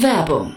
Werbung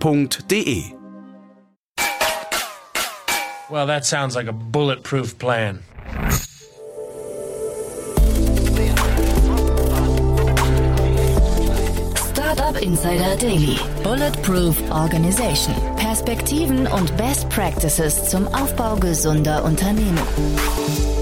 www.ftf.de. Well, that sounds like a bulletproof plan. Startup Insider Daily. Bulletproof Organization. Perspektiven und Best Practices zum Aufbau gesunder Unternehmen.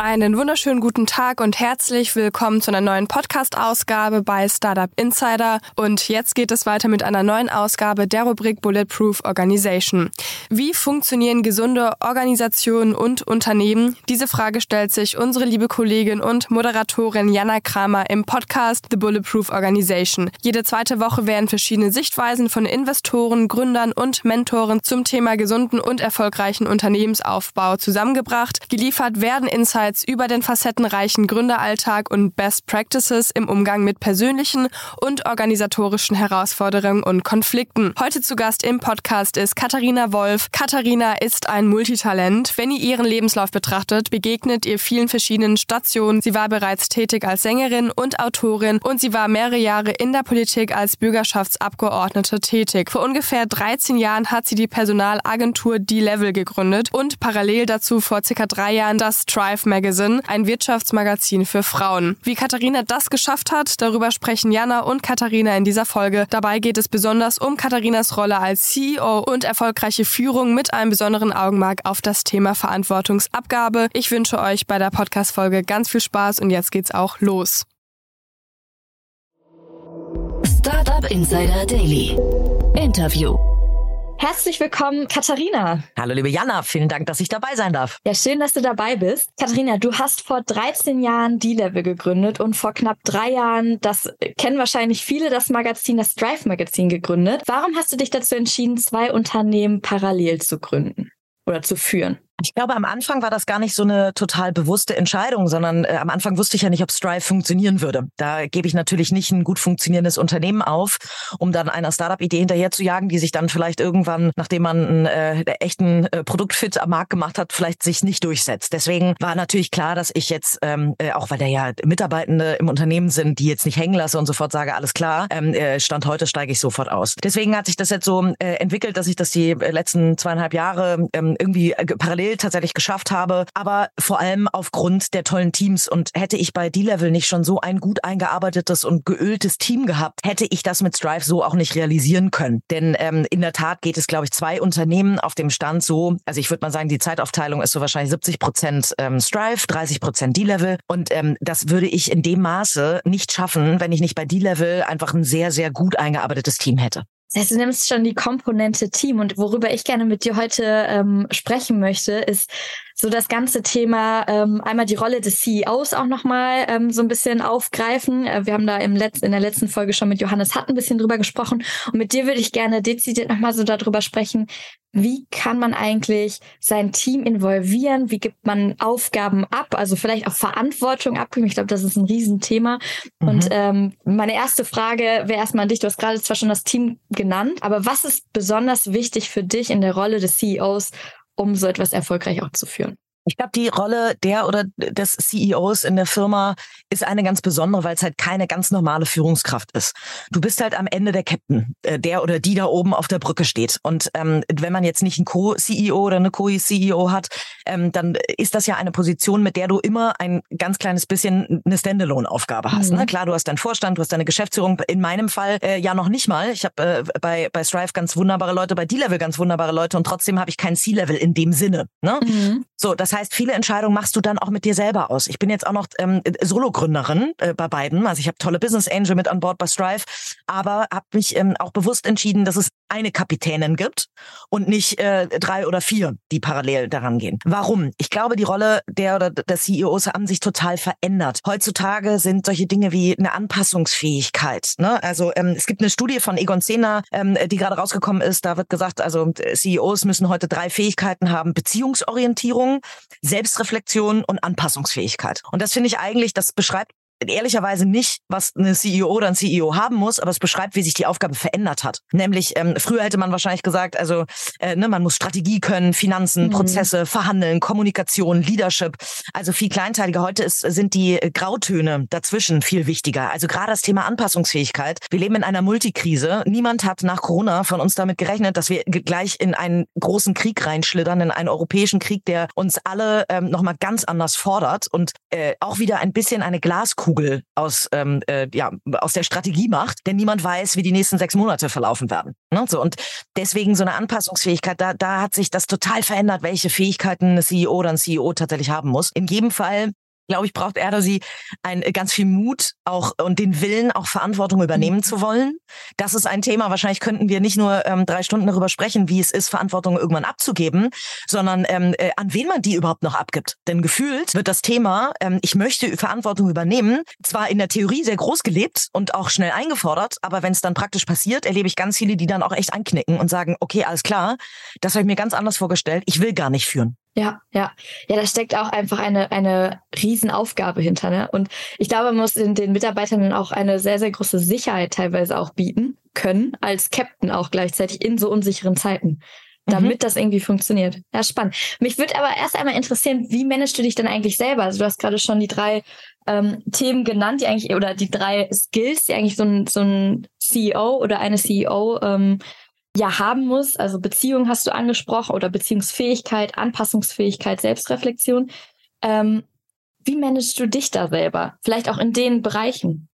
Einen wunderschönen guten Tag und herzlich willkommen zu einer neuen Podcast-Ausgabe bei Startup Insider. Und jetzt geht es weiter mit einer neuen Ausgabe der Rubrik Bulletproof Organization. Wie funktionieren gesunde Organisationen und Unternehmen? Diese Frage stellt sich unsere liebe Kollegin und Moderatorin Jana Kramer im Podcast The Bulletproof Organization. Jede zweite Woche werden verschiedene Sichtweisen von Investoren, Gründern und Mentoren zum Thema gesunden und erfolgreichen Unternehmensaufbau zusammengebracht. Geliefert werden Insights Insights über den facettenreichen Gründeralltag und Best Practices im Umgang mit persönlichen und organisatorischen Herausforderungen und Konflikten. Heute zu Gast im Podcast ist Katharina Wolf. Katharina ist ein Multitalent. Wenn ihr ihren Lebenslauf betrachtet, begegnet ihr vielen verschiedenen Stationen. Sie war bereits tätig als Sängerin und Autorin und sie war mehrere Jahre in der Politik als Bürgerschaftsabgeordnete tätig. Vor ungefähr 13 Jahren hat sie die Personalagentur D-Level gegründet und parallel dazu vor circa drei Jahren das Drive Magazine Magazine, ein Wirtschaftsmagazin für Frauen. Wie Katharina das geschafft hat, darüber sprechen Jana und Katharina in dieser Folge. Dabei geht es besonders um Katharinas Rolle als CEO und erfolgreiche Führung mit einem besonderen Augenmerk auf das Thema Verantwortungsabgabe. Ich wünsche euch bei der Podcast-Folge ganz viel Spaß und jetzt geht's auch los. Startup Insider Daily. Interview. Herzlich willkommen, Katharina. Hallo, liebe Jana. Vielen Dank, dass ich dabei sein darf. Ja, schön, dass du dabei bist. Katharina, du hast vor 13 Jahren D-Level gegründet und vor knapp drei Jahren, das kennen wahrscheinlich viele, das Magazin, das Drive Magazin gegründet. Warum hast du dich dazu entschieden, zwei Unternehmen parallel zu gründen oder zu führen? Ich glaube, am Anfang war das gar nicht so eine total bewusste Entscheidung, sondern äh, am Anfang wusste ich ja nicht, ob Strive funktionieren würde. Da gebe ich natürlich nicht ein gut funktionierendes Unternehmen auf, um dann einer Startup-Idee hinterher zu jagen, die sich dann vielleicht irgendwann, nachdem man einen äh, echten äh, Produktfit am Markt gemacht hat, vielleicht sich nicht durchsetzt. Deswegen war natürlich klar, dass ich jetzt, ähm, äh, auch weil da ja Mitarbeitende im Unternehmen sind, die jetzt nicht hängen lasse und sofort sage, alles klar, ähm, äh, Stand heute steige ich sofort aus. Deswegen hat sich das jetzt so äh, entwickelt, dass ich das die letzten zweieinhalb Jahre ähm, irgendwie äh, parallel tatsächlich geschafft habe, aber vor allem aufgrund der tollen Teams. Und hätte ich bei D-Level nicht schon so ein gut eingearbeitetes und geöltes Team gehabt, hätte ich das mit Strive so auch nicht realisieren können. Denn ähm, in der Tat geht es, glaube ich, zwei Unternehmen auf dem Stand so, also ich würde mal sagen, die Zeitaufteilung ist so wahrscheinlich 70 Prozent ähm, Strive, 30 Prozent D-Level. Und ähm, das würde ich in dem Maße nicht schaffen, wenn ich nicht bei D-Level einfach ein sehr, sehr gut eingearbeitetes Team hätte. Das du nimmst schon die Komponente Team und worüber ich gerne mit dir heute ähm, sprechen möchte, ist so das ganze Thema ähm, einmal die Rolle des CEOs auch nochmal ähm, so ein bisschen aufgreifen. Äh, wir haben da im Letz in der letzten Folge schon mit Johannes Hatt ein bisschen drüber gesprochen und mit dir würde ich gerne dezidiert nochmal so darüber sprechen, wie kann man eigentlich sein Team involvieren? Wie gibt man Aufgaben ab? Also vielleicht auch Verantwortung abgeben. Ich glaube, das ist ein Riesenthema. Mhm. Und ähm, meine erste Frage wäre erstmal an dich. Du hast gerade zwar schon das Team genannt, aber was ist besonders wichtig für dich in der Rolle des CEOs, um so etwas erfolgreich auch zu führen? Ich glaube, die Rolle der oder des CEOs in der Firma ist eine ganz besondere, weil es halt keine ganz normale Führungskraft ist. Du bist halt am Ende der Captain, äh, der oder die da oben auf der Brücke steht. Und ähm, wenn man jetzt nicht einen Co-CEO oder eine Co-CEO hat, ähm, dann ist das ja eine Position, mit der du immer ein ganz kleines bisschen eine Standalone-Aufgabe hast. Ne? Mhm. Ne? Klar, du hast deinen Vorstand, du hast deine Geschäftsführung. In meinem Fall äh, ja noch nicht mal. Ich habe äh, bei, bei Strive ganz wunderbare Leute, bei D-Level ganz wunderbare Leute und trotzdem habe ich kein C-Level in dem Sinne. Ne? Mhm. So, das heißt, viele Entscheidungen machst du dann auch mit dir selber aus. Ich bin jetzt auch noch ähm, Solo-Gründerin äh, bei beiden. Also ich habe tolle Business Angel mit an Bord bei Strive, aber habe mich ähm, auch bewusst entschieden, dass es eine Kapitänin gibt und nicht äh, drei oder vier, die parallel daran gehen. Warum? Ich glaube, die Rolle der oder der CEOs haben sich total verändert. Heutzutage sind solche Dinge wie eine Anpassungsfähigkeit. Ne? Also ähm, es gibt eine Studie von Egon Zehner, ähm, die gerade rausgekommen ist. Da wird gesagt, also CEOs müssen heute drei Fähigkeiten haben: Beziehungsorientierung, Selbstreflexion und Anpassungsfähigkeit. Und das finde ich eigentlich, das beschreibt ehrlicherweise nicht, was eine CEO oder ein CEO haben muss, aber es beschreibt, wie sich die Aufgabe verändert hat. Nämlich, ähm, früher hätte man wahrscheinlich gesagt, also äh, ne, man muss Strategie können, Finanzen, mhm. Prozesse, Verhandeln, Kommunikation, Leadership, also viel kleinteiliger. Heute ist, sind die Grautöne dazwischen viel wichtiger. Also gerade das Thema Anpassungsfähigkeit. Wir leben in einer Multikrise. Niemand hat nach Corona von uns damit gerechnet, dass wir gleich in einen großen Krieg reinschlittern, in einen europäischen Krieg, der uns alle ähm, nochmal ganz anders fordert und äh, auch wieder ein bisschen eine Glaskugel Glaskugel aus, ähm, äh, ja, aus der Strategie macht, denn niemand weiß, wie die nächsten sechs Monate verlaufen werden. Ne? So, und deswegen so eine Anpassungsfähigkeit, da, da hat sich das total verändert, welche Fähigkeiten ein CEO oder ein CEO tatsächlich haben muss. In jedem Fall glaube ich, braucht er oder sie ein äh, ganz viel Mut auch und den Willen, auch Verantwortung übernehmen mhm. zu wollen. Das ist ein Thema. Wahrscheinlich könnten wir nicht nur ähm, drei Stunden darüber sprechen, wie es ist, Verantwortung irgendwann abzugeben, sondern ähm, äh, an wen man die überhaupt noch abgibt. Denn gefühlt wird das Thema, ähm, ich möchte Verantwortung übernehmen, zwar in der Theorie sehr groß gelebt und auch schnell eingefordert, aber wenn es dann praktisch passiert, erlebe ich ganz viele, die dann auch echt einknicken und sagen, okay, alles klar, das habe ich mir ganz anders vorgestellt, ich will gar nicht führen. Ja, ja. Ja, da steckt auch einfach eine, eine Riesenaufgabe hinter. Ne? Und ich glaube, man muss den, den Mitarbeitern auch eine sehr, sehr große Sicherheit teilweise auch bieten können, als Captain auch gleichzeitig in so unsicheren Zeiten, damit mhm. das irgendwie funktioniert. Ja, spannend. Mich würde aber erst einmal interessieren, wie managst du dich denn eigentlich selber? Also du hast gerade schon die drei ähm, Themen genannt, die eigentlich, oder die drei Skills, die eigentlich so ein, so ein CEO oder eine CEO ähm, ja haben muss. Also Beziehung hast du angesprochen oder Beziehungsfähigkeit, Anpassungsfähigkeit, Selbstreflexion. Ähm, wie managst du dich da selber? Vielleicht auch in den Bereichen,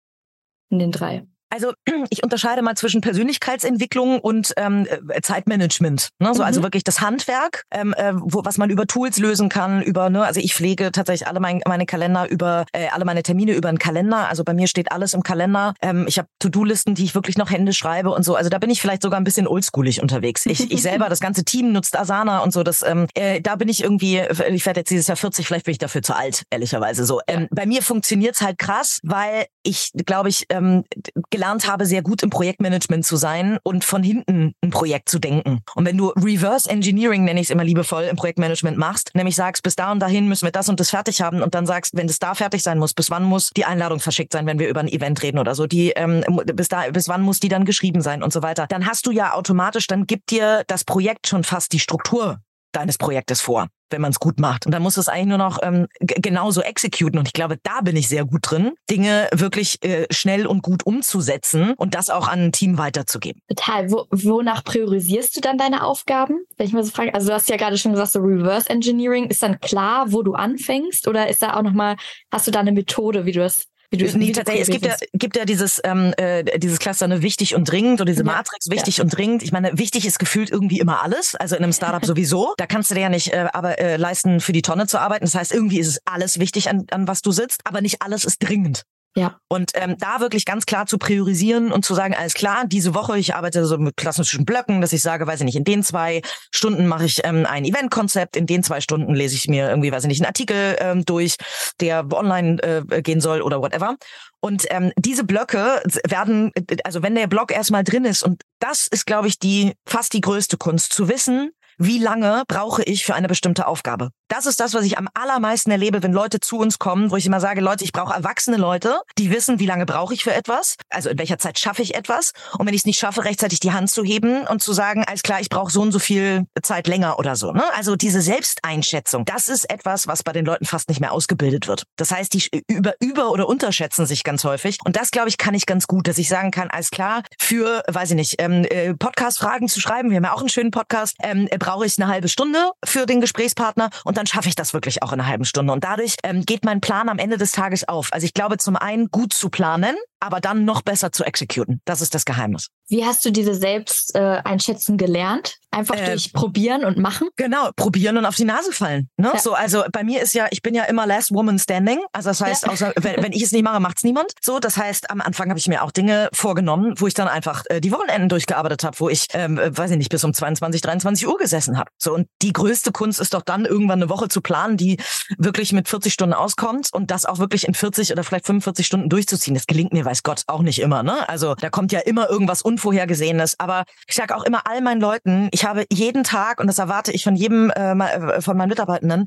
in den drei. Also ich unterscheide mal zwischen Persönlichkeitsentwicklung und ähm, äh, Zeitmanagement. Ne? So, also mhm. Also wirklich das Handwerk, ähm, äh, wo, was man über Tools lösen kann, über, ne, also ich pflege tatsächlich alle mein, meine Kalender über, äh, alle meine Termine über einen Kalender. Also bei mir steht alles im Kalender. Ähm, ich habe To-Do-Listen, die ich wirklich noch Hände schreibe und so. Also da bin ich vielleicht sogar ein bisschen oldschoolig unterwegs. Ich, ich selber, das ganze Team nutzt Asana und so. Das, ähm, äh, da bin ich irgendwie, ich werde jetzt dieses Jahr 40, vielleicht bin ich dafür zu alt, ehrlicherweise so. Ähm, bei mir funktioniert's halt krass, weil ich, glaube ich, ähm, gelernt habe, sehr gut im Projektmanagement zu sein und von hinten ein Projekt zu denken. Und wenn du Reverse Engineering, nenne ich es immer liebevoll, im Projektmanagement machst, nämlich sagst, bis da und dahin müssen wir das und das fertig haben und dann sagst, wenn das da fertig sein muss, bis wann muss die Einladung verschickt sein, wenn wir über ein Event reden oder so, die ähm, bis da bis wann muss die dann geschrieben sein und so weiter, dann hast du ja automatisch, dann gibt dir das Projekt schon fast die Struktur deines Projektes vor, wenn man es gut macht. Und dann muss es eigentlich nur noch ähm, genauso exekuten. Und ich glaube, da bin ich sehr gut drin, Dinge wirklich äh, schnell und gut umzusetzen und das auch an ein Team weiterzugeben. Total. Wo, wonach priorisierst du dann deine Aufgaben? Wenn ich mal so frage, also du hast ja gerade schon gesagt, so Reverse Engineering, ist dann klar, wo du anfängst? Oder ist da auch nochmal, hast du da eine Methode, wie du das nee, tatsächlich, es gibt ja, gibt ja dieses, ähm, äh, dieses Cluster ne, wichtig und dringend oder diese Matrix ja. wichtig ja. und dringend. Ich meine, wichtig ist gefühlt irgendwie immer alles, also in einem Startup sowieso. Da kannst du dir ja nicht äh, aber äh, leisten, für die Tonne zu arbeiten. Das heißt, irgendwie ist es alles wichtig, an, an was du sitzt, aber nicht alles ist dringend. Ja. Und ähm, da wirklich ganz klar zu priorisieren und zu sagen, alles klar, diese Woche, ich arbeite so mit klassischen Blöcken, dass ich sage, weiß ich nicht, in den zwei Stunden mache ich ähm, ein Eventkonzept, in den zwei Stunden lese ich mir irgendwie, weiß ich nicht, einen Artikel ähm, durch, der online äh, gehen soll oder whatever. Und ähm, diese Blöcke werden, also wenn der Block erstmal drin ist, und das ist, glaube ich, die fast die größte Kunst, zu wissen, wie lange brauche ich für eine bestimmte Aufgabe. Das ist das, was ich am allermeisten erlebe, wenn Leute zu uns kommen, wo ich immer sage, Leute, ich brauche erwachsene Leute, die wissen, wie lange brauche ich für etwas, also in welcher Zeit schaffe ich etwas. Und wenn ich es nicht schaffe, rechtzeitig die Hand zu heben und zu sagen, alles klar, ich brauche so und so viel Zeit länger oder so. Ne? Also diese Selbsteinschätzung, das ist etwas, was bei den Leuten fast nicht mehr ausgebildet wird. Das heißt, die über, über oder unterschätzen sich ganz häufig. Und das, glaube ich, kann ich ganz gut, dass ich sagen kann, alles klar, für, weiß ich nicht, ähm, äh, Podcast-Fragen zu schreiben, wir haben ja auch einen schönen Podcast, ähm, brauche ich eine halbe Stunde für den Gesprächspartner und dann schaffe ich das wirklich auch in einer halben Stunde. Und dadurch ähm, geht mein Plan am Ende des Tages auf. Also ich glaube, zum einen gut zu planen, aber dann noch besser zu exekuten. Das ist das Geheimnis. Wie hast du diese Selbsteinschätzung äh, gelernt? Einfach äh, durch probieren und machen? Genau, probieren und auf die Nase fallen. Ne? Ja. So, also bei mir ist ja, ich bin ja immer last woman standing. Also das heißt, ja. außer, wenn, wenn ich es nicht mache, macht's niemand. So, das heißt, am Anfang habe ich mir auch Dinge vorgenommen, wo ich dann einfach äh, die Wochenenden durchgearbeitet habe, wo ich, ähm, äh, weiß ich nicht, bis um 22, 23 Uhr gesessen habe. So und die größte Kunst ist doch dann irgendwann eine Woche zu planen, die wirklich mit 40 Stunden auskommt und das auch wirklich in 40 oder vielleicht 45 Stunden durchzuziehen. Das gelingt mir, weiß Gott, auch nicht immer. Ne? Also da kommt ja immer irgendwas Unvorhergesehenes. Aber ich sage auch immer all meinen Leuten, ich habe jeden Tag, und das erwarte ich von jedem äh, äh, von meinen Mitarbeitenden,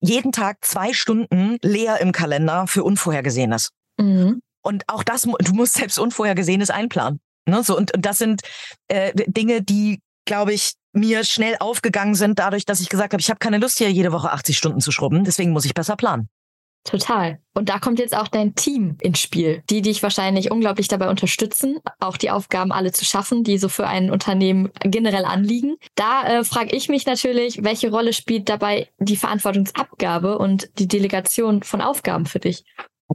jeden Tag zwei Stunden leer im Kalender für Unvorhergesehenes. Mhm. Und auch das, du musst selbst Unvorhergesehenes einplanen. Ne? So, und, und das sind äh, Dinge, die, glaube ich, mir schnell aufgegangen sind, dadurch, dass ich gesagt habe, ich habe keine Lust hier jede Woche 80 Stunden zu schrubben, deswegen muss ich besser planen. Total. Und da kommt jetzt auch dein Team ins Spiel, die dich wahrscheinlich unglaublich dabei unterstützen, auch die Aufgaben alle zu schaffen, die so für ein Unternehmen generell anliegen. Da äh, frage ich mich natürlich, welche Rolle spielt dabei die Verantwortungsabgabe und die Delegation von Aufgaben für dich?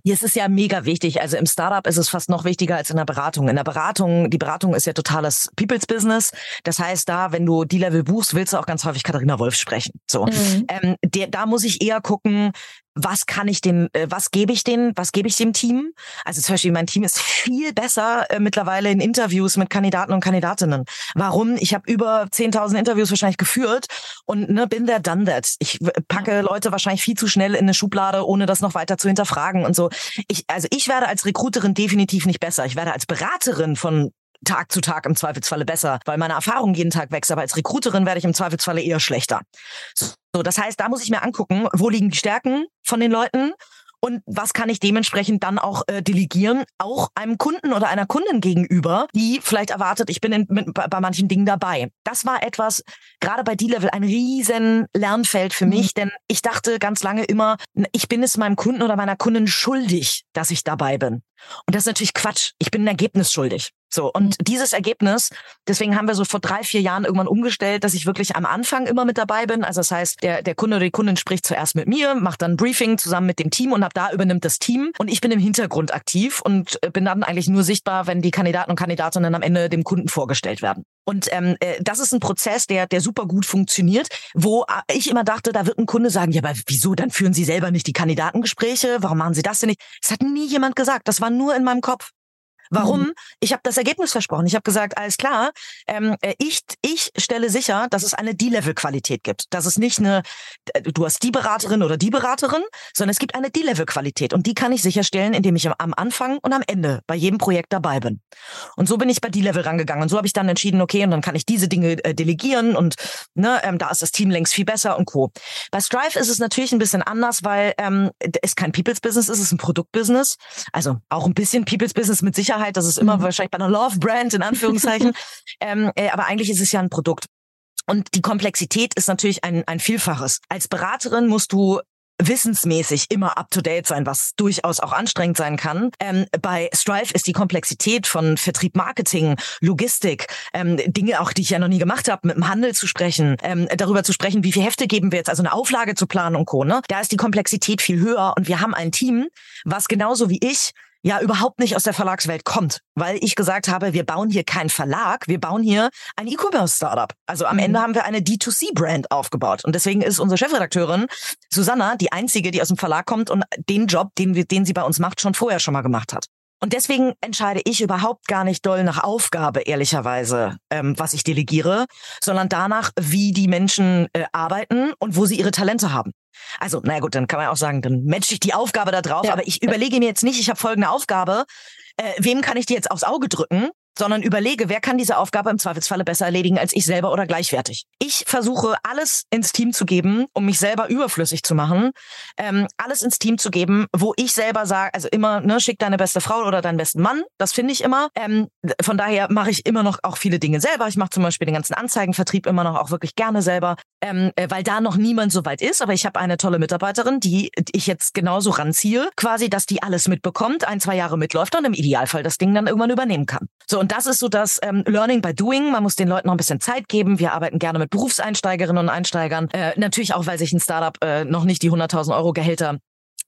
Es ist ja mega wichtig. Also im Startup ist es fast noch wichtiger als in der Beratung. In der Beratung, die Beratung ist ja totales People's Business. Das heißt, da, wenn du die Level buchst, willst du auch ganz häufig Katharina Wolf sprechen. So, mhm. ähm, der, da muss ich eher gucken, was kann ich dem, äh, was gebe ich denen, was gebe ich dem Team? Also zum Beispiel, mein Team ist viel besser äh, mittlerweile in Interviews mit Kandidaten und Kandidatinnen. Warum? Ich habe über 10.000 Interviews wahrscheinlich geführt und ne, bin there, done that. Ich packe Leute wahrscheinlich viel zu schnell in eine Schublade, ohne das noch weiter zu hinterfragen und so. Ich, also ich werde als Recruiterin definitiv nicht besser. Ich werde als Beraterin von Tag zu Tag im Zweifelsfalle besser, weil meine Erfahrung jeden Tag wächst. Aber als Recruiterin werde ich im Zweifelsfalle eher schlechter. So, das heißt, da muss ich mir angucken, wo liegen die Stärken von den Leuten und was kann ich dementsprechend dann auch äh, delegieren, auch einem Kunden oder einer Kundin gegenüber, die vielleicht erwartet, ich bin in, mit, bei manchen Dingen dabei. Das war etwas, gerade bei D-Level, ein riesen Lernfeld für mich, mhm. denn ich dachte ganz lange immer, ich bin es meinem Kunden oder meiner Kundin schuldig, dass ich dabei bin. Und das ist natürlich Quatsch. Ich bin ein Ergebnis schuldig. So, und mhm. dieses Ergebnis, deswegen haben wir so vor drei, vier Jahren irgendwann umgestellt, dass ich wirklich am Anfang immer mit dabei bin. Also das heißt, der, der Kunde oder die Kundin spricht zuerst mit mir, macht dann ein Briefing zusammen mit dem Team und ab da übernimmt das Team. Und ich bin im Hintergrund aktiv und äh, bin dann eigentlich nur sichtbar, wenn die Kandidaten und Kandidatinnen am Ende dem Kunden vorgestellt werden. Und ähm, äh, das ist ein Prozess, der, der super gut funktioniert, wo äh, ich immer dachte, da wird ein Kunde sagen, ja, aber wieso, dann führen Sie selber nicht die Kandidatengespräche? Warum machen Sie das denn nicht? Das hat nie jemand gesagt. Das war nur in meinem Kopf. Warum? Mhm. Ich habe das Ergebnis versprochen. Ich habe gesagt, alles klar, ähm, äh, ich, ich stelle sicher, dass es eine D-Level-Qualität gibt. Dass es nicht eine, äh, du hast die Beraterin oder die Beraterin, sondern es gibt eine D-Level-Qualität. Und die kann ich sicherstellen, indem ich am Anfang und am Ende bei jedem Projekt dabei bin. Und so bin ich bei D-Level rangegangen. Und so habe ich dann entschieden, okay, und dann kann ich diese Dinge äh, delegieren und ne, ähm, da ist das Team längst viel besser und Co. Bei Strive ist es natürlich ein bisschen anders, weil ähm, es kein People's Business ist, es ist ein Produktbusiness. Also auch ein bisschen People's Business mit Sicherheit Sicherheit. Das ist immer mhm. wahrscheinlich bei einer Love Brand in Anführungszeichen. ähm, äh, aber eigentlich ist es ja ein Produkt. Und die Komplexität ist natürlich ein, ein Vielfaches. Als Beraterin musst du wissensmäßig immer up-to-date sein, was durchaus auch anstrengend sein kann. Ähm, bei Strive ist die Komplexität von Vertrieb, Marketing, Logistik, ähm, Dinge auch, die ich ja noch nie gemacht habe, mit dem Handel zu sprechen, ähm, darüber zu sprechen, wie viel Hefte geben wir jetzt, also eine Auflage zu planen und Co. Ne? Da ist die Komplexität viel höher und wir haben ein Team, was genauso wie ich ja überhaupt nicht aus der Verlagswelt kommt, weil ich gesagt habe, wir bauen hier keinen Verlag, wir bauen hier ein E-Commerce-Startup. Also am mhm. Ende haben wir eine D2C-Brand aufgebaut und deswegen ist unsere Chefredakteurin Susanna die einzige, die aus dem Verlag kommt und den Job, den, wir, den sie bei uns macht, schon vorher schon mal gemacht hat. Und deswegen entscheide ich überhaupt gar nicht doll nach Aufgabe, ehrlicherweise, ähm, was ich delegiere, sondern danach, wie die Menschen äh, arbeiten und wo sie ihre Talente haben. Also, naja gut, dann kann man auch sagen, dann matche ich die Aufgabe da drauf, ja. aber ich überlege mir jetzt nicht, ich habe folgende Aufgabe, äh, wem kann ich die jetzt aufs Auge drücken? Sondern überlege, wer kann diese Aufgabe im Zweifelsfalle besser erledigen als ich selber oder gleichwertig. Ich versuche alles ins Team zu geben, um mich selber überflüssig zu machen, ähm, alles ins Team zu geben, wo ich selber sage, also immer, ne, schick deine beste Frau oder deinen besten Mann, das finde ich immer. Ähm, von daher mache ich immer noch auch viele Dinge selber. Ich mache zum Beispiel den ganzen Anzeigenvertrieb immer noch auch wirklich gerne selber, ähm, äh, weil da noch niemand so weit ist. Aber ich habe eine tolle Mitarbeiterin, die ich jetzt genauso ranziehe, quasi, dass die alles mitbekommt, ein, zwei Jahre mitläuft und im Idealfall das Ding dann irgendwann übernehmen kann. So, und das ist so das ähm, Learning by Doing. Man muss den Leuten noch ein bisschen Zeit geben. Wir arbeiten gerne mit Berufseinsteigerinnen und Einsteigern. Äh, natürlich auch, weil sich ein Startup äh, noch nicht die 100.000 Euro Gehälter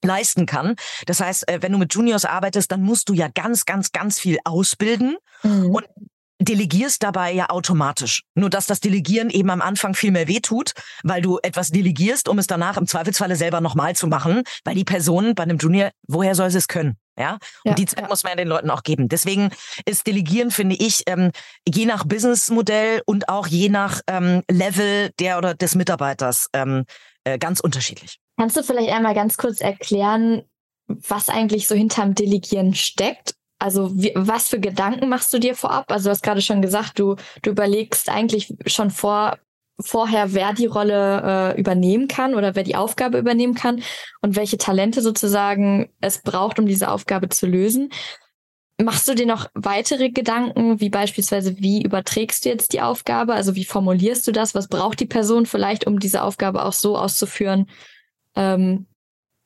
leisten kann. Das heißt, äh, wenn du mit Juniors arbeitest, dann musst du ja ganz, ganz, ganz viel ausbilden. Mhm. Und delegierst dabei ja automatisch. Nur dass das Delegieren eben am Anfang viel mehr wehtut, weil du etwas delegierst, um es danach im Zweifelsfalle selber nochmal zu machen, weil die Person bei einem Junior, woher soll sie es können? Ja, und ja, die Zeit ja. muss man ja den Leuten auch geben. Deswegen ist Delegieren, finde ich, ähm, je nach Businessmodell und auch je nach ähm, Level der oder des Mitarbeiters ähm, äh, ganz unterschiedlich. Kannst du vielleicht einmal ganz kurz erklären, was eigentlich so hinterm Delegieren steckt also wie, was für Gedanken machst du dir vorab? Also du hast gerade schon gesagt, du, du überlegst eigentlich schon vor, vorher, wer die Rolle äh, übernehmen kann oder wer die Aufgabe übernehmen kann und welche Talente sozusagen es braucht, um diese Aufgabe zu lösen. Machst du dir noch weitere Gedanken, wie beispielsweise, wie überträgst du jetzt die Aufgabe? Also wie formulierst du das? Was braucht die Person vielleicht, um diese Aufgabe auch so auszuführen, ähm,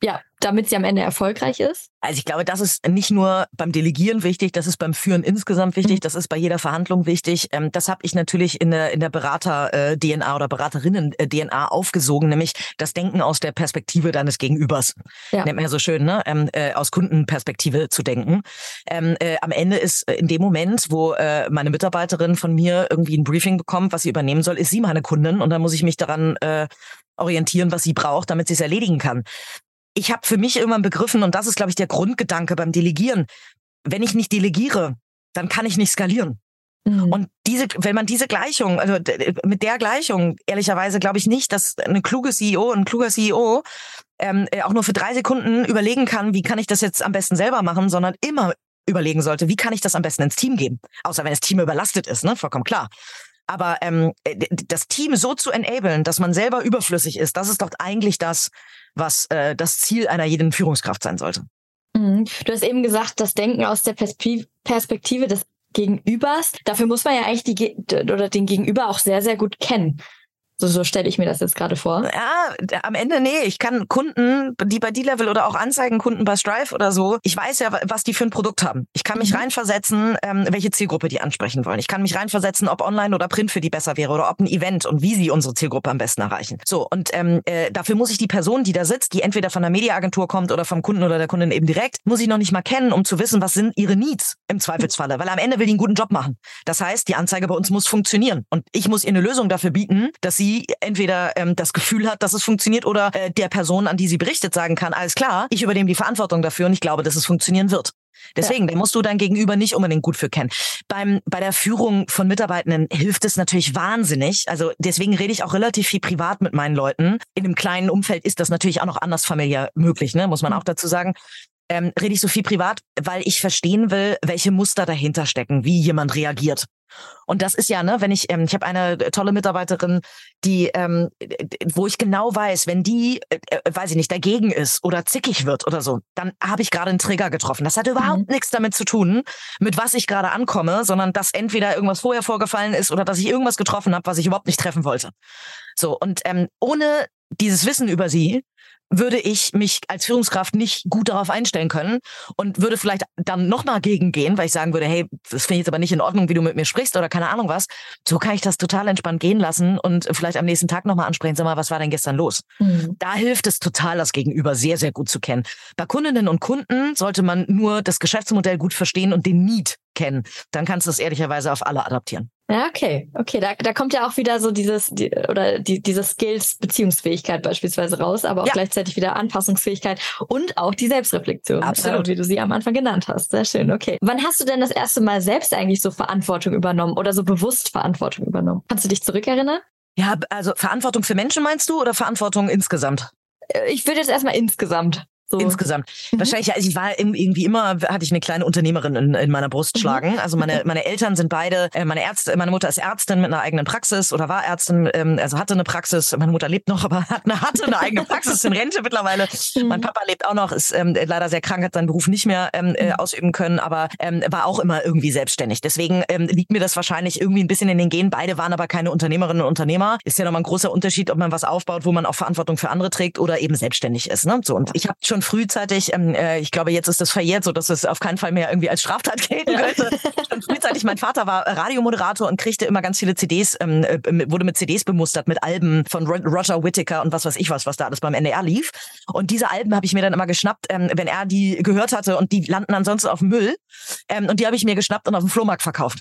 ja, damit sie am Ende erfolgreich ist? Also ich glaube, das ist nicht nur beim Delegieren wichtig, das ist beim Führen insgesamt wichtig, mhm. das ist bei jeder Verhandlung wichtig. Ähm, das habe ich natürlich in der, in der Berater-DNA äh, oder Beraterinnen-DNA aufgesogen, nämlich das Denken aus der Perspektive deines Gegenübers. Ja. Nennt man ja so schön, ne? Ähm, äh, aus Kundenperspektive zu denken. Ähm, äh, am Ende ist in dem Moment, wo äh, meine Mitarbeiterin von mir irgendwie ein Briefing bekommt, was sie übernehmen soll, ist sie meine Kundin und dann muss ich mich daran äh, orientieren, was sie braucht, damit sie es erledigen kann ich habe für mich irgendwann begriffen, und das ist, glaube ich, der Grundgedanke beim Delegieren, wenn ich nicht delegiere, dann kann ich nicht skalieren. Mhm. Und diese, wenn man diese Gleichung, also mit der Gleichung, ehrlicherweise glaube ich nicht, dass eine kluge CEO, ein kluger CEO ähm, äh, auch nur für drei Sekunden überlegen kann, wie kann ich das jetzt am besten selber machen, sondern immer überlegen sollte, wie kann ich das am besten ins Team geben? Außer wenn das Team überlastet ist, ne? Vollkommen klar. Aber ähm, äh, das Team so zu enablen, dass man selber überflüssig ist, das ist doch eigentlich das, was äh, das Ziel einer jeden Führungskraft sein sollte. Mhm. Du hast eben gesagt, das Denken aus der Perspektive des Gegenübers. Dafür muss man ja eigentlich die oder den Gegenüber auch sehr, sehr gut kennen. So, so stelle ich mir das jetzt gerade vor. Ja, am Ende nee. Ich kann Kunden, die bei D-Level oder auch Anzeigenkunden bei Strive oder so, ich weiß ja, was die für ein Produkt haben. Ich kann mich mhm. reinversetzen, ähm, welche Zielgruppe die ansprechen wollen. Ich kann mich reinversetzen, ob online oder Print für die besser wäre oder ob ein Event und wie sie unsere Zielgruppe am besten erreichen. So, und ähm, äh, dafür muss ich die Person, die da sitzt, die entweder von der Mediaagentur kommt oder vom Kunden oder der Kundin eben direkt, muss ich noch nicht mal kennen, um zu wissen, was sind ihre Needs im Zweifelsfalle. Weil am Ende will die einen guten Job machen. Das heißt, die Anzeige bei uns muss funktionieren. Und ich muss ihr eine Lösung dafür bieten, dass sie sie entweder ähm, das Gefühl hat, dass es funktioniert oder äh, der Person, an die sie berichtet, sagen kann, alles klar, ich übernehme die Verantwortung dafür und ich glaube, dass es funktionieren wird. Deswegen, ja. da musst du dein Gegenüber nicht unbedingt gut für kennen. Beim, bei der Führung von Mitarbeitenden hilft es natürlich wahnsinnig. Also deswegen rede ich auch relativ viel privat mit meinen Leuten. In einem kleinen Umfeld ist das natürlich auch noch anders familiär möglich, ne? muss man mhm. auch dazu sagen. Ähm, rede ich so viel privat, weil ich verstehen will, welche Muster dahinter stecken, wie jemand reagiert. Und das ist ja, ne, wenn ich, ähm, ich habe eine tolle Mitarbeiterin, die, ähm, wo ich genau weiß, wenn die, äh, äh, weiß ich nicht, dagegen ist oder zickig wird oder so, dann habe ich gerade einen Trigger getroffen. Das hat überhaupt mhm. nichts damit zu tun, mit was ich gerade ankomme, sondern dass entweder irgendwas vorher vorgefallen ist oder dass ich irgendwas getroffen habe, was ich überhaupt nicht treffen wollte. So, und ähm, ohne dieses Wissen über sie würde ich mich als Führungskraft nicht gut darauf einstellen können und würde vielleicht dann nochmal gegengehen, weil ich sagen würde, hey, das finde ich jetzt aber nicht in Ordnung, wie du mit mir sprichst oder keine Ahnung was. So kann ich das total entspannt gehen lassen und vielleicht am nächsten Tag nochmal ansprechen, sag mal, was war denn gestern los? Mhm. Da hilft es total, das Gegenüber sehr, sehr gut zu kennen. Bei Kundinnen und Kunden sollte man nur das Geschäftsmodell gut verstehen und den Need kennen. Dann kannst du es ehrlicherweise auf alle adaptieren. Ja, okay. Okay, da, da kommt ja auch wieder so dieses, die, oder die, diese Skills Beziehungsfähigkeit beispielsweise raus, aber auch ja. gleichzeitig wieder Anpassungsfähigkeit und auch die Selbstreflexion. Absolut. Äh, wie du sie am Anfang genannt hast. Sehr schön, okay. Wann hast du denn das erste Mal selbst eigentlich so Verantwortung übernommen oder so bewusst Verantwortung übernommen? Kannst du dich zurückerinnern? Ja, also Verantwortung für Menschen meinst du oder Verantwortung insgesamt? Äh, ich würde jetzt erstmal insgesamt. So. Insgesamt. Mhm. Wahrscheinlich, also ich war irgendwie immer, hatte ich eine kleine Unternehmerin in, in meiner Brust mhm. schlagen. Also meine, meine Eltern sind beide, äh, meine Ärzte, meine Mutter ist Ärztin mit einer eigenen Praxis oder war Ärztin, ähm, also hatte eine Praxis. Meine Mutter lebt noch, aber hat eine, hatte eine eigene Praxis in Rente mittlerweile. Mhm. Mein Papa lebt auch noch, ist ähm, leider sehr krank, hat seinen Beruf nicht mehr ähm, äh, mhm. ausüben können, aber ähm, war auch immer irgendwie selbstständig. Deswegen ähm, liegt mir das wahrscheinlich irgendwie ein bisschen in den Genen. Beide waren aber keine Unternehmerinnen und Unternehmer. Ist ja nochmal ein großer Unterschied, ob man was aufbaut, wo man auch Verantwortung für andere trägt oder eben selbstständig ist. Ne? So, und ich habe schon schon frühzeitig, ähm, äh, ich glaube, jetzt ist das verjährt, so dass es auf keinen Fall mehr irgendwie als Straftat gelten ja. könnte. schon frühzeitig, mein Vater war Radiomoderator und kriegte immer ganz viele CDs, ähm, äh, wurde mit CDs bemustert, mit Alben von Roger Whittaker und was weiß ich was, was da alles beim NDR lief. Und diese Alben habe ich mir dann immer geschnappt, ähm, wenn er die gehört hatte und die landen ansonsten auf dem Müll. Ähm, und die habe ich mir geschnappt und auf dem Flohmarkt verkauft.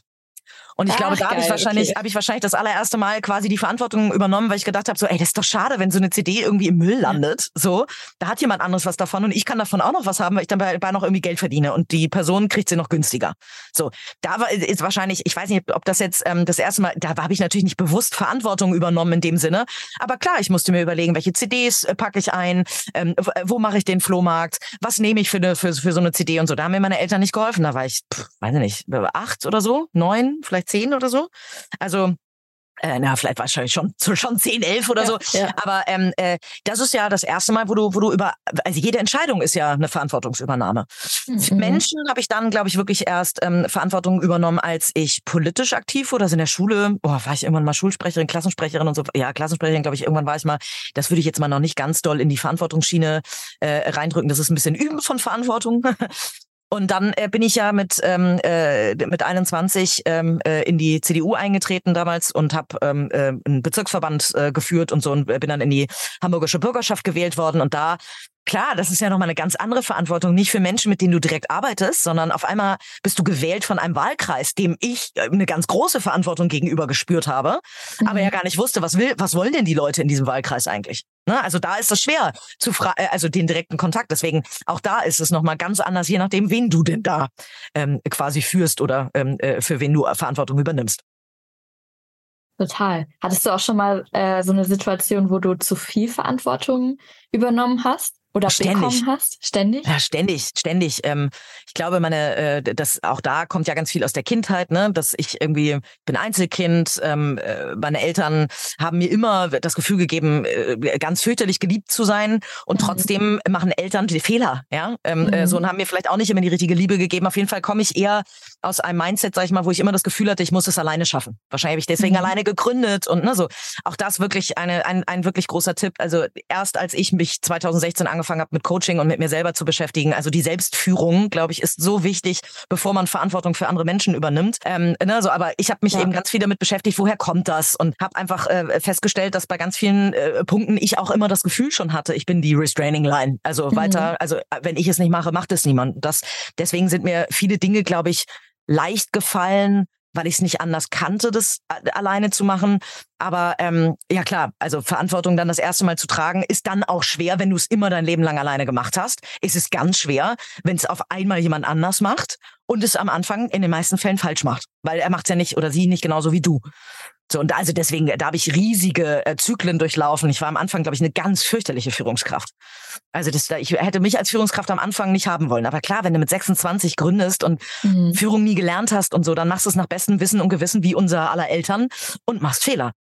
Und ich Ach, glaube, da habe ich wahrscheinlich, okay. habe ich wahrscheinlich das allererste Mal quasi die Verantwortung übernommen, weil ich gedacht habe, so, ey, das ist doch schade, wenn so eine CD irgendwie im Müll landet. So, da hat jemand anderes was davon und ich kann davon auch noch was haben, weil ich dabei noch irgendwie Geld verdiene und die Person kriegt sie noch günstiger. So, da war ist wahrscheinlich, ich weiß nicht, ob das jetzt ähm, das erste Mal, da habe ich natürlich nicht bewusst Verantwortung übernommen in dem Sinne, aber klar, ich musste mir überlegen, welche CDs äh, packe ich ein, ähm, wo mache ich den Flohmarkt, was nehme ich für, eine, für, für so eine CD und so. Da haben mir meine Eltern nicht geholfen. Da war ich, pff, weiß ich nicht, acht oder so, neun, vielleicht zehn oder so. Also äh, na, vielleicht wahrscheinlich schon, schon 10, 11 oder ja, so. Ja. Aber ähm, äh, das ist ja das erste Mal, wo du, wo du über, also jede Entscheidung ist ja eine Verantwortungsübernahme. Mhm. Menschen habe ich dann, glaube ich, wirklich erst ähm, Verantwortung übernommen, als ich politisch aktiv wurde. Also in der Schule, boah, war ich irgendwann mal Schulsprecherin, Klassensprecherin und so. Ja, Klassensprecherin, glaube ich, irgendwann war ich mal. Das würde ich jetzt mal noch nicht ganz doll in die Verantwortungsschiene äh, reindrücken. Das ist ein bisschen Üben von Verantwortung. Und dann äh, bin ich ja mit ähm, äh, mit 21 ähm, äh, in die CDU eingetreten damals und habe ähm, äh, einen Bezirksverband äh, geführt und so und bin dann in die hamburgische Bürgerschaft gewählt worden. Und da Klar, das ist ja nochmal eine ganz andere Verantwortung, nicht für Menschen, mit denen du direkt arbeitest, sondern auf einmal bist du gewählt von einem Wahlkreis, dem ich äh, eine ganz große Verantwortung gegenüber gespürt habe, mhm. aber ja gar nicht wusste, was will, was wollen denn die Leute in diesem Wahlkreis eigentlich? Ne? Also da ist es schwer zu fra äh, also den direkten Kontakt. Deswegen auch da ist es nochmal ganz anders, je nachdem, wen du denn da ähm, quasi führst oder ähm, äh, für wen du Verantwortung übernimmst. Total. Hattest du auch schon mal äh, so eine Situation, wo du zu viel Verantwortung übernommen hast? Oder ständig. bekommen hast? Ständig? Ja, ständig, ständig. Ähm, ich glaube, meine, äh, das auch da kommt ja ganz viel aus der Kindheit, ne? Dass ich irgendwie bin Einzelkind. Ähm, äh, meine Eltern haben mir immer das Gefühl gegeben, äh, ganz fürchterlich geliebt zu sein. Und mhm. trotzdem machen Eltern Fehler, ja. Ähm, äh, mhm. so und haben mir vielleicht auch nicht immer die richtige Liebe gegeben. Auf jeden Fall komme ich eher aus einem Mindset, sag ich mal, wo ich immer das Gefühl hatte, ich muss es alleine schaffen. Wahrscheinlich habe ich deswegen mhm. alleine gegründet und ne, so. Auch das wirklich eine, ein, ein wirklich großer Tipp. Also erst als ich mich 2016 angefangen angefangen habe, mit Coaching und mit mir selber zu beschäftigen. Also die Selbstführung, glaube ich, ist so wichtig, bevor man Verantwortung für andere Menschen übernimmt. Ähm, ne, so, aber ich habe mich ja. eben ganz viel damit beschäftigt, woher kommt das? Und habe einfach äh, festgestellt, dass bei ganz vielen äh, Punkten ich auch immer das Gefühl schon hatte, ich bin die Restraining Line. Also mhm. weiter, also wenn ich es nicht mache, macht es niemand. Das, deswegen sind mir viele Dinge, glaube ich, leicht gefallen, weil ich es nicht anders kannte, das alleine zu machen. Aber ähm, ja klar, also Verantwortung dann das erste Mal zu tragen, ist dann auch schwer, wenn du es immer dein Leben lang alleine gemacht hast. Es ist ganz schwer, wenn es auf einmal jemand anders macht und es am Anfang in den meisten Fällen falsch macht, weil er macht es ja nicht oder sie nicht genauso wie du. So, und also deswegen, da habe ich riesige äh, Zyklen durchlaufen. Ich war am Anfang, glaube ich, eine ganz fürchterliche Führungskraft. Also das, ich hätte mich als Führungskraft am Anfang nicht haben wollen. Aber klar, wenn du mit 26 gründest und mhm. Führung nie gelernt hast und so, dann machst du es nach bestem Wissen und Gewissen wie unser aller Eltern und machst Fehler.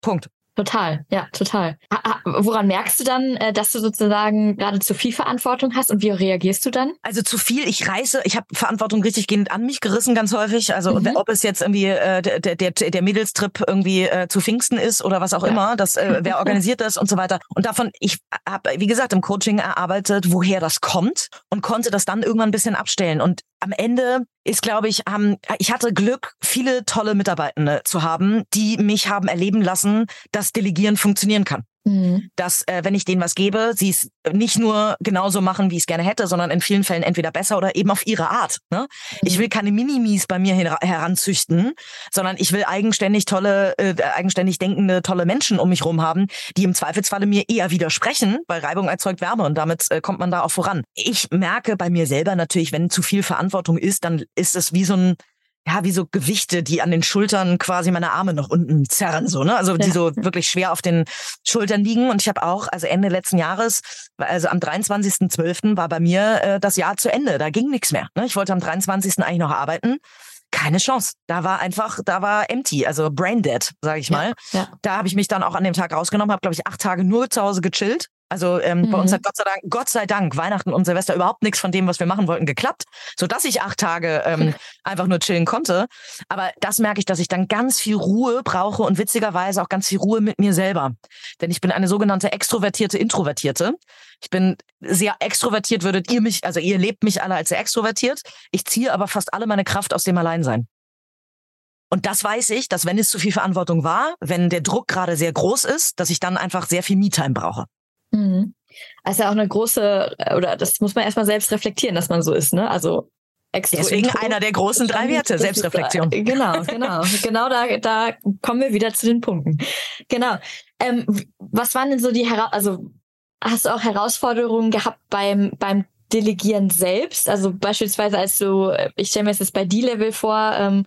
Punkt. Total, ja, total. Woran merkst du dann, äh, dass du sozusagen gerade zu viel Verantwortung hast und wie reagierst du dann? Also zu viel, ich reiße, ich habe Verantwortung richtig gehend an mich gerissen, ganz häufig. Also mhm. ob es jetzt irgendwie äh, der, der, der Mädelstrip irgendwie äh, zu Pfingsten ist oder was auch ja. immer, das, äh, wer organisiert das und so weiter. Und davon, ich habe, wie gesagt, im Coaching erarbeitet, woher das kommt und konnte das dann irgendwann ein bisschen abstellen. Und am Ende ist, glaube ich, ähm, ich hatte Glück, viele tolle Mitarbeitende zu haben, die mich haben erleben lassen, dass Delegieren funktionieren kann. Mhm. Dass, äh, wenn ich denen was gebe, sie es nicht nur genauso machen, wie ich es gerne hätte, sondern in vielen Fällen entweder besser oder eben auf ihre Art. Ne? Mhm. Ich will keine Minimis bei mir her heranzüchten, sondern ich will eigenständig tolle, äh, eigenständig denkende, tolle Menschen um mich rum haben, die im Zweifelsfalle mir eher widersprechen, weil Reibung erzeugt Wärme und damit äh, kommt man da auch voran. Ich merke bei mir selber natürlich, wenn zu viel Verantwortung ist, dann ist es wie so ein ja, wie so Gewichte, die an den Schultern quasi meine Arme noch unten zerren, so, ne? Also die ja. so wirklich schwer auf den Schultern liegen. Und ich habe auch, also Ende letzten Jahres, also am 23.12. war bei mir äh, das Jahr zu Ende. Da ging nichts mehr. Ne? Ich wollte am 23. eigentlich noch arbeiten. Keine Chance. Da war einfach, da war empty, also brain dead, sage ich mal. Ja, ja. Da habe ich mich dann auch an dem Tag rausgenommen, habe, glaube ich, acht Tage nur zu Hause gechillt Also ähm, mhm. bei uns hat Gott sei Dank, Gott sei Dank Weihnachten und Silvester überhaupt nichts von dem, was wir machen wollten, geklappt, so dass ich acht Tage ähm, einfach nur chillen konnte. Aber das merke ich, dass ich dann ganz viel Ruhe brauche und witzigerweise auch ganz viel Ruhe mit mir selber. Denn ich bin eine sogenannte extrovertierte Introvertierte. Ich bin sehr extrovertiert, würdet ihr mich, also ihr lebt mich alle als sehr extrovertiert. Ich ziehe aber fast alle meine Kraft aus dem Alleinsein. Und das weiß ich, dass wenn es zu viel Verantwortung war, wenn der Druck gerade sehr groß ist, dass ich dann einfach sehr viel Me-Time brauche. Mhm. Also auch eine große, äh, oder das muss man erstmal selbst reflektieren, dass man so ist, ne? Also Extro Deswegen Intro. einer der großen drei Werte, Selbstreflexion. Genau, genau. genau da, da kommen wir wieder zu den Punkten. Genau. Ähm, was waren denn so die, Hera also hast du auch Herausforderungen gehabt beim, beim Delegieren selbst? Also beispielsweise als du, äh, ich stelle mir jetzt bei D-Level vor, ähm,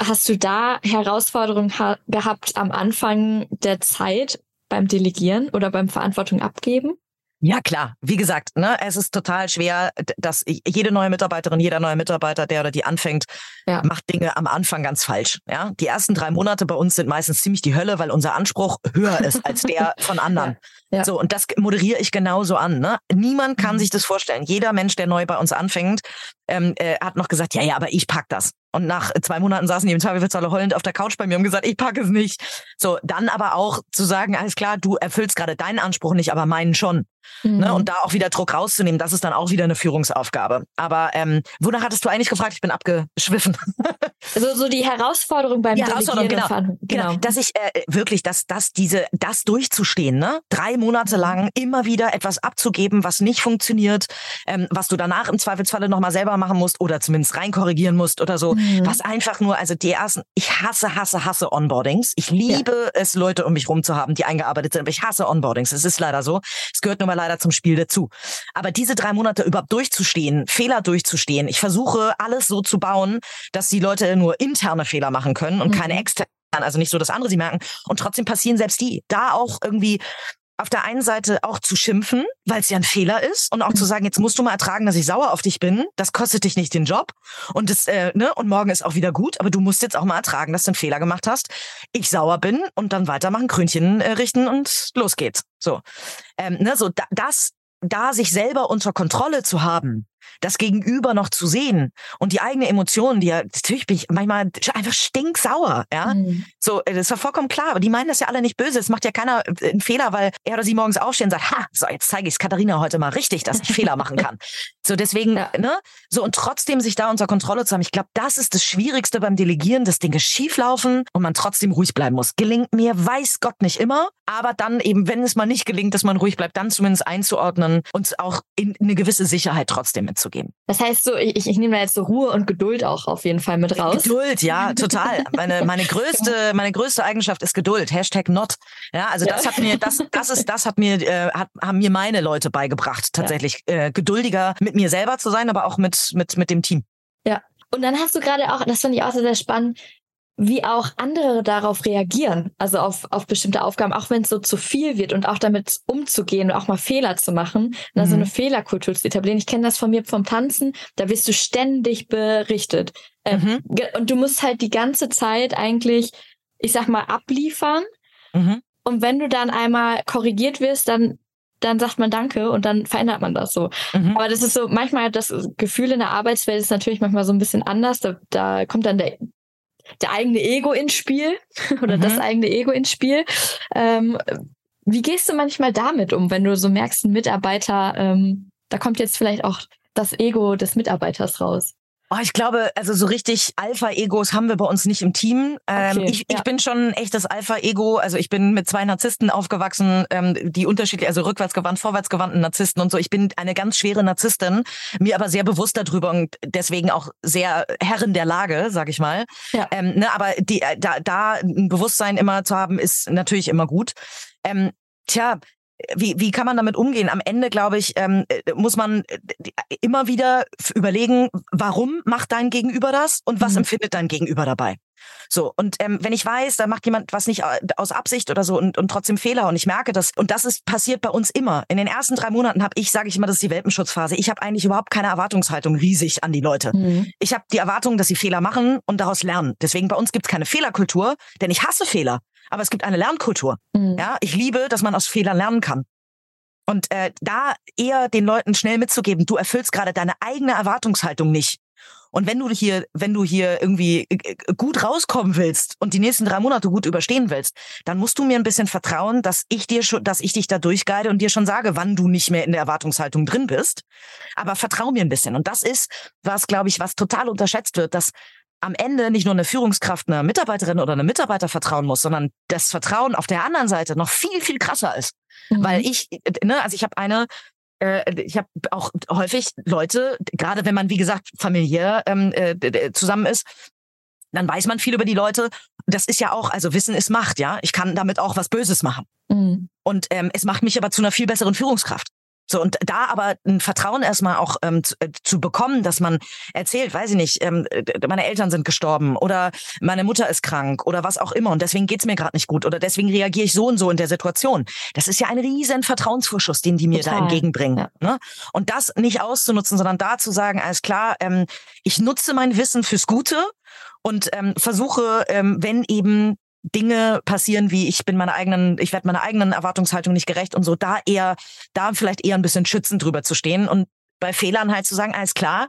hast du da Herausforderungen gehabt am Anfang der Zeit beim Delegieren oder beim Verantwortung abgeben? Ja, klar. Wie gesagt, ne, es ist total schwer, dass jede neue Mitarbeiterin, jeder neue Mitarbeiter, der oder die anfängt, ja. macht Dinge am Anfang ganz falsch. Ja, die ersten drei Monate bei uns sind meistens ziemlich die Hölle, weil unser Anspruch höher ist als der von anderen. Ja. Ja. So, und das moderiere ich genauso an. Ne? Niemand kann mhm. sich das vorstellen. Jeder Mensch, der neu bei uns anfängt, ähm, äh, hat noch gesagt, ja, ja, aber ich pack das. Und nach zwei Monaten saßen die im Zweifelsfalle heulend auf der Couch bei mir und gesagt, ich packe es nicht. So, dann aber auch zu sagen, alles klar, du erfüllst gerade deinen Anspruch nicht, aber meinen schon. Ne? Mhm. Ne? Und da auch wieder Druck rauszunehmen, das ist dann auch wieder eine Führungsaufgabe. Aber ähm, wonach hattest du eigentlich gefragt? Ich bin abgeschwiffen. Also so die Herausforderung beim die Herausforderung, genau, genau. genau. Dass ich äh, wirklich, dass das diese, das durchzustehen, ne? Drei Monate mhm. lang immer wieder etwas abzugeben, was nicht funktioniert, ähm, was du danach im Zweifelsfalle nochmal selber machen musst oder zumindest reinkorrigieren musst oder so. Mhm. Was einfach nur, also die ersten, ich hasse, hasse, hasse Onboardings. Ich liebe ja. es, Leute um mich rum zu haben, die eingearbeitet sind, aber ich hasse Onboardings. Es ist leider so. Es gehört nur mal leider zum Spiel dazu. Aber diese drei Monate überhaupt durchzustehen, Fehler durchzustehen, ich versuche alles so zu bauen, dass die Leute nur interne Fehler machen können und mhm. keine externen also nicht so, dass andere sie merken. Und trotzdem passieren selbst die. Da auch irgendwie auf der einen Seite auch zu schimpfen, weil es ja ein Fehler ist und auch zu sagen, jetzt musst du mal ertragen, dass ich sauer auf dich bin. Das kostet dich nicht den Job und das äh, ne und morgen ist auch wieder gut, aber du musst jetzt auch mal ertragen, dass du einen Fehler gemacht hast. Ich sauer bin und dann weitermachen, Krönchen äh, richten und los geht's. So, ähm, ne, so da, das da sich selber unter Kontrolle zu haben, das Gegenüber noch zu sehen und die eigene Emotionen, die ja, natürlich bin ich manchmal einfach stinksauer, ja. Mhm. So, äh, das ist ja vollkommen klar, aber die meinen das ja alle nicht böse. Es macht ja keiner äh, einen Fehler, weil er oder sie morgens aufstehen und sagt, ha, so, jetzt zeige ich es Katharina heute mal richtig, dass ich Fehler machen kann. So, deswegen, ja. ne, so und trotzdem sich da unter Kontrolle zu haben. Ich glaube, das ist das Schwierigste beim Delegieren, dass Dinge schieflaufen und man trotzdem ruhig bleiben muss. Gelingt mir, weiß Gott nicht immer, aber dann eben, wenn es mal nicht gelingt, dass man ruhig bleibt, dann zumindest einzuordnen und auch in eine gewisse Sicherheit trotzdem mitzugeben. Das heißt so, ich, ich nehme da jetzt so Ruhe und Geduld auch auf jeden Fall mit raus. Geduld, ja, total. Meine, meine größte, meine größte Eigenschaft ist Geduld. Hashtag not. Ja, also das ja. hat mir, das, das ist, das hat mir, äh, hat, haben mir meine Leute beigebracht, tatsächlich ja. äh, geduldiger mit mir selber zu sein, aber auch mit, mit, mit dem Team. Ja. Und dann hast du gerade auch, das fand ich auch sehr, sehr spannend, wie auch andere darauf reagieren, also auf, auf bestimmte Aufgaben, auch wenn es so zu viel wird und auch damit umzugehen und auch mal Fehler zu machen, mhm. also eine Fehlerkultur zu etablieren. Ich kenne das von mir vom Tanzen, da wirst du ständig berichtet. Ähm, mhm. Und du musst halt die ganze Zeit eigentlich, ich sag mal, abliefern. Mhm. Und wenn du dann einmal korrigiert wirst, dann dann sagt man Danke und dann verändert man das so. Mhm. Aber das ist so, manchmal das Gefühl in der Arbeitswelt ist natürlich manchmal so ein bisschen anders. Da, da kommt dann der, der eigene Ego ins Spiel oder mhm. das eigene Ego ins Spiel. Ähm, wie gehst du manchmal damit um, wenn du so merkst, ein Mitarbeiter, ähm, da kommt jetzt vielleicht auch das Ego des Mitarbeiters raus? Oh, ich glaube, also so richtig Alpha-Egos haben wir bei uns nicht im Team. Ähm, okay, ich, ja. ich bin schon ein echtes Alpha-Ego. Also ich bin mit zwei Narzissten aufgewachsen, ähm, die unterschiedlich, also rückwärtsgewandt, vorwärtsgewandten Narzissten und so. Ich bin eine ganz schwere Narzisstin, mir aber sehr bewusst darüber und deswegen auch sehr Herrin der Lage, sag ich mal. Ja. Ähm, ne, aber die, äh, da, da ein Bewusstsein immer zu haben, ist natürlich immer gut. Ähm, tja, wie, wie kann man damit umgehen? Am Ende, glaube ich, ähm, muss man äh, immer wieder überlegen, warum macht dein Gegenüber das und was mhm. empfindet dein Gegenüber dabei? So, und ähm, wenn ich weiß, da macht jemand was nicht äh, aus Absicht oder so und, und trotzdem Fehler und ich merke das, und das ist passiert bei uns immer. In den ersten drei Monaten habe ich, sage ich immer, das ist die Welpenschutzphase. Ich habe eigentlich überhaupt keine Erwartungshaltung riesig an die Leute. Mhm. Ich habe die Erwartung, dass sie Fehler machen und daraus lernen. Deswegen bei uns gibt es keine Fehlerkultur, denn ich hasse Fehler. Aber es gibt eine Lernkultur. Mhm. Ja, ich liebe, dass man aus Fehlern lernen kann. Und äh, da eher den Leuten schnell mitzugeben, du erfüllst gerade deine eigene Erwartungshaltung nicht. Und wenn du hier, wenn du hier irgendwie äh, äh, gut rauskommen willst und die nächsten drei Monate gut überstehen willst, dann musst du mir ein bisschen vertrauen, dass ich dir schon, dass ich dich da durchguide und dir schon sage, wann du nicht mehr in der Erwartungshaltung drin bist. Aber vertrau mir ein bisschen. Und das ist was, glaube ich, was total unterschätzt wird, dass am Ende nicht nur eine Führungskraft einer Mitarbeiterin oder einem Mitarbeiter vertrauen muss, sondern das Vertrauen auf der anderen Seite noch viel, viel krasser ist. Mhm. Weil ich, äh, ne, also ich habe eine äh, ich habe auch häufig Leute, gerade wenn man, wie gesagt, familiär ähm, äh, zusammen ist, dann weiß man viel über die Leute. Das ist ja auch, also Wissen ist Macht, ja. Ich kann damit auch was Böses machen. Mhm. Und ähm, es macht mich aber zu einer viel besseren Führungskraft. So, und da aber ein Vertrauen erstmal auch ähm, zu, äh, zu bekommen, dass man erzählt, weiß ich nicht, ähm, meine Eltern sind gestorben oder meine Mutter ist krank oder was auch immer und deswegen geht's mir gerade nicht gut oder deswegen reagiere ich so und so in der Situation. Das ist ja ein riesen Vertrauensvorschuss, den die mir Total. da entgegenbringen. Ja. Ne? Und das nicht auszunutzen, sondern da zu sagen, alles klar, ähm, ich nutze mein Wissen fürs Gute und ähm, versuche, ähm, wenn eben Dinge passieren, wie ich bin meiner eigenen, ich werde meiner eigenen Erwartungshaltung nicht gerecht und so, da eher, da vielleicht eher ein bisschen schützend drüber zu stehen und bei Fehlern halt zu sagen, alles klar,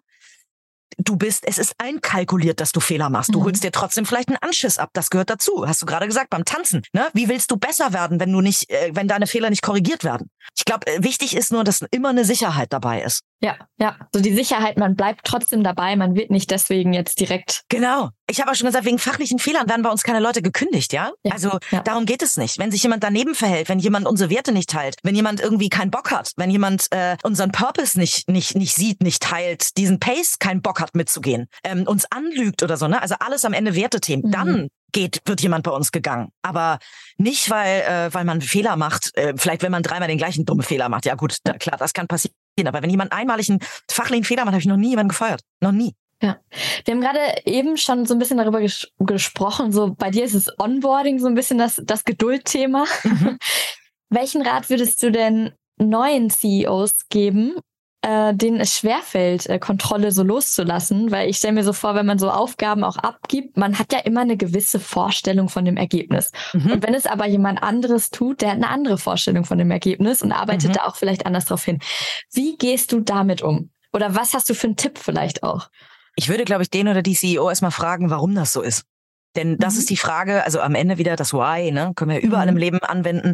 du bist, es ist einkalkuliert, dass du Fehler machst. Du mhm. holst dir trotzdem vielleicht einen Anschiss ab. Das gehört dazu. Hast du gerade gesagt beim Tanzen. Ne? Wie willst du besser werden, wenn du nicht, äh, wenn deine Fehler nicht korrigiert werden? Ich glaube, äh, wichtig ist nur, dass immer eine Sicherheit dabei ist. Ja, ja. So die Sicherheit, man bleibt trotzdem dabei, man wird nicht deswegen jetzt direkt. Genau. Ich habe auch schon gesagt, wegen fachlichen Fehlern werden bei uns keine Leute gekündigt, ja? ja also ja. darum geht es nicht. Wenn sich jemand daneben verhält, wenn jemand unsere Werte nicht teilt, wenn jemand irgendwie keinen Bock hat, wenn jemand äh, unseren Purpose nicht nicht nicht sieht, nicht teilt, diesen Pace keinen Bock hat mitzugehen, ähm, uns anlügt oder so, ne? Also alles am Ende Wertethemen. Mhm. Dann geht, wird jemand bei uns gegangen. Aber nicht, weil, äh, weil man Fehler macht. Äh, vielleicht, wenn man dreimal den gleichen dummen Fehler macht. Ja gut, da, klar, das kann passieren. Aber wenn jemand einmalig einen fachlichen Fehler macht, habe ich noch nie jemanden gefeuert. Noch nie. Ja, wir haben gerade eben schon so ein bisschen darüber ges gesprochen. So bei dir ist es Onboarding so ein bisschen das, das Geduldthema. Mhm. Welchen Rat würdest du denn neuen CEOs geben, äh, denen es schwerfällt, äh, Kontrolle so loszulassen, weil ich stelle mir so vor, wenn man so Aufgaben auch abgibt, man hat ja immer eine gewisse Vorstellung von dem Ergebnis. Mhm. Und wenn es aber jemand anderes tut, der hat eine andere Vorstellung von dem Ergebnis und arbeitet mhm. da auch vielleicht anders drauf hin. Wie gehst du damit um? Oder was hast du für einen Tipp vielleicht auch? Ich würde, glaube ich, den oder die CEO erstmal fragen, warum das so ist. Denn das mhm. ist die Frage, also am Ende wieder das Why, ne, können wir überall mhm. im Leben anwenden.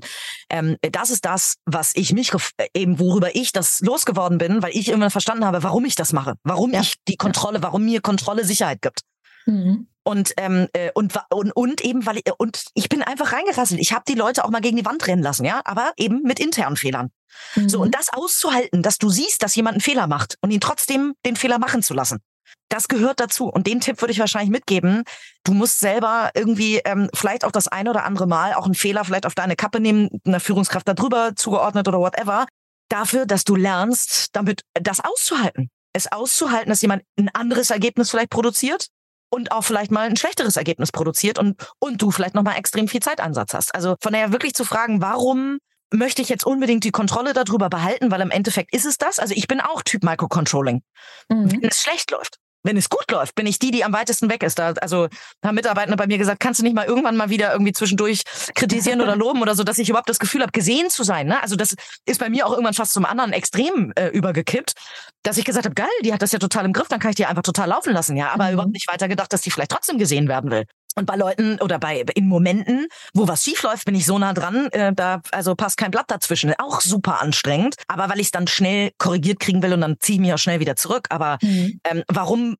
Ähm, das ist das, was ich mich eben, worüber ich das losgeworden bin, weil ich immer verstanden habe, warum ich das mache, warum ja. ich die Kontrolle, warum mir Kontrolle Sicherheit gibt. Mhm. Und, ähm, äh, und, und, und eben, weil ich, und ich bin einfach reingerasselt. Ich habe die Leute auch mal gegen die Wand rennen lassen, ja, aber eben mit internen Fehlern. Mhm. So, und das auszuhalten, dass du siehst, dass jemand einen Fehler macht und ihn trotzdem den Fehler machen zu lassen das gehört dazu. Und den Tipp würde ich wahrscheinlich mitgeben. Du musst selber irgendwie ähm, vielleicht auch das eine oder andere Mal auch einen Fehler vielleicht auf deine Kappe nehmen, einer Führungskraft darüber zugeordnet oder whatever. Dafür, dass du lernst, damit das auszuhalten. Es auszuhalten, dass jemand ein anderes Ergebnis vielleicht produziert und auch vielleicht mal ein schlechteres Ergebnis produziert und, und du vielleicht nochmal extrem viel Zeitansatz hast. Also von daher wirklich zu fragen, warum möchte ich jetzt unbedingt die Kontrolle darüber behalten, weil im Endeffekt ist es das. Also ich bin auch Typ Microcontrolling. Mhm. Wenn es schlecht läuft, wenn es gut läuft, bin ich die, die am weitesten weg ist. Da, also haben Mitarbeiter bei mir gesagt, kannst du nicht mal irgendwann mal wieder irgendwie zwischendurch kritisieren oder loben oder so, dass ich überhaupt das Gefühl habe, gesehen zu sein. Ne? Also das ist bei mir auch irgendwann fast zum anderen Extrem äh, übergekippt, dass ich gesagt habe, geil, die hat das ja total im Griff, dann kann ich die einfach total laufen lassen. Ja, aber mhm. überhaupt nicht weiter gedacht, dass die vielleicht trotzdem gesehen werden will. Und bei Leuten oder bei in Momenten, wo was schief läuft, bin ich so nah dran, äh, da also passt kein Blatt dazwischen. Auch super anstrengend. Aber weil ich es dann schnell korrigiert kriegen will und dann ziehe ich mich auch schnell wieder zurück. Aber mhm. ähm, warum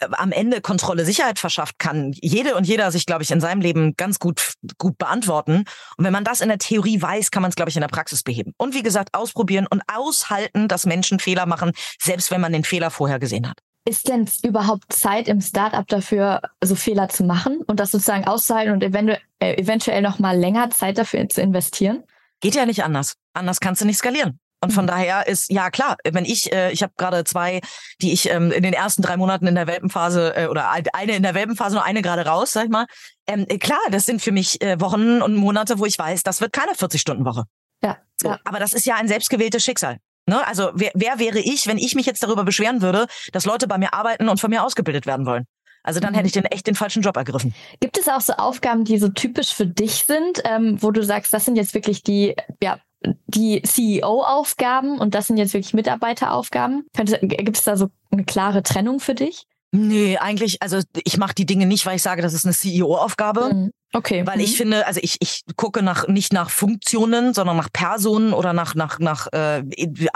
äh, am Ende Kontrolle Sicherheit verschafft, kann jede und jeder sich, glaube ich, in seinem Leben ganz gut, gut beantworten. Und wenn man das in der Theorie weiß, kann man es, glaube ich, in der Praxis beheben. Und wie gesagt, ausprobieren und aushalten, dass Menschen Fehler machen, selbst wenn man den Fehler vorher gesehen hat. Ist denn überhaupt Zeit im Startup dafür, so Fehler zu machen und das sozusagen auszuhalten und eventuell, äh, eventuell noch mal länger Zeit dafür zu investieren? Geht ja nicht anders. Anders kannst du nicht skalieren. Und von mhm. daher ist, ja klar, wenn ich, äh, ich habe gerade zwei, die ich ähm, in den ersten drei Monaten in der Welpenphase äh, oder eine in der Welpenphase und eine gerade raus, sag ich mal. Ähm, äh, klar, das sind für mich äh, Wochen und Monate, wo ich weiß, das wird keine 40-Stunden-Woche. Ja, so, ja. Aber das ist ja ein selbstgewähltes Schicksal. Ne? Also wer, wer wäre ich, wenn ich mich jetzt darüber beschweren würde, dass Leute bei mir arbeiten und von mir ausgebildet werden wollen? Also dann hätte ich den echt den falschen Job ergriffen. Gibt es auch so Aufgaben, die so typisch für dich sind, ähm, wo du sagst, das sind jetzt wirklich die, ja, die CEO-Aufgaben und das sind jetzt wirklich Mitarbeiteraufgaben? Gibt es da so eine klare Trennung für dich? Nee, eigentlich, also ich mache die Dinge nicht, weil ich sage, das ist eine CEO-Aufgabe. Mhm. Okay. Weil mhm. ich finde, also ich, ich gucke nach nicht nach Funktionen, sondern nach Personen oder nach nach nach äh,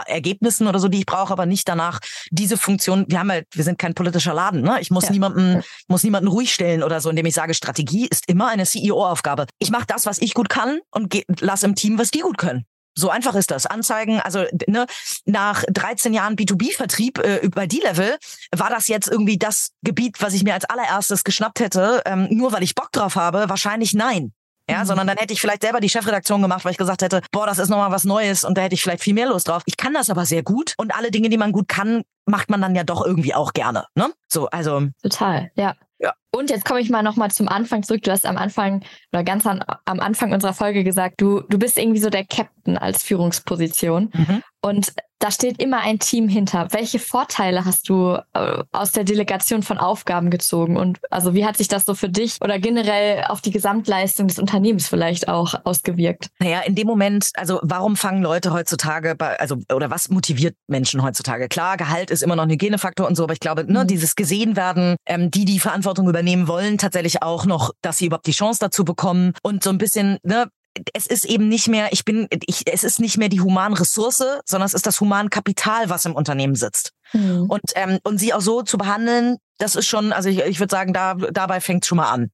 Ergebnissen oder so, die ich brauche, aber nicht danach diese Funktion. Wir haben halt, wir sind kein politischer Laden, ne? Ich muss ja. niemanden muss niemanden ruhig stellen oder so, indem ich sage, Strategie ist immer eine CEO-Aufgabe. Ich mache das, was ich gut kann und lass im Team, was die gut können. So einfach ist das. Anzeigen, also ne, nach 13 Jahren B2B-Vertrieb äh, bei D-Level war das jetzt irgendwie das Gebiet, was ich mir als allererstes geschnappt hätte, ähm, nur weil ich Bock drauf habe? Wahrscheinlich nein. Ja, mhm. sondern dann hätte ich vielleicht selber die Chefredaktion gemacht, weil ich gesagt hätte, boah, das ist nochmal was Neues und da hätte ich vielleicht viel mehr Lust drauf. Ich kann das aber sehr gut und alle Dinge, die man gut kann, macht man dann ja doch irgendwie auch gerne. Ne? So, also. Total, ja. Ja. Und jetzt komme ich mal nochmal zum Anfang zurück. Du hast am Anfang oder ganz an, am Anfang unserer Folge gesagt, du, du bist irgendwie so der Captain als Führungsposition. Mhm. Und da steht immer ein Team hinter. Welche Vorteile hast du äh, aus der Delegation von Aufgaben gezogen? Und also wie hat sich das so für dich oder generell auf die Gesamtleistung des Unternehmens vielleicht auch ausgewirkt? Naja, in dem Moment, also warum fangen Leute heutzutage bei, also oder was motiviert Menschen heutzutage? Klar, Gehalt ist immer noch ein Hygienefaktor und so, aber ich glaube, ne, mhm. dieses gesehen werden, ähm, die die Verantwortung übernehmen wollen, tatsächlich auch noch, dass sie überhaupt die Chance dazu bekommen und so ein bisschen, ne, es ist eben nicht mehr, ich bin, ich, es ist nicht mehr die Humanressource, sondern es ist das Humankapital, was im Unternehmen sitzt. Mhm. Und, ähm, und sie auch so zu behandeln, das ist schon, also ich, ich würde sagen, da, dabei fängt schon mal an.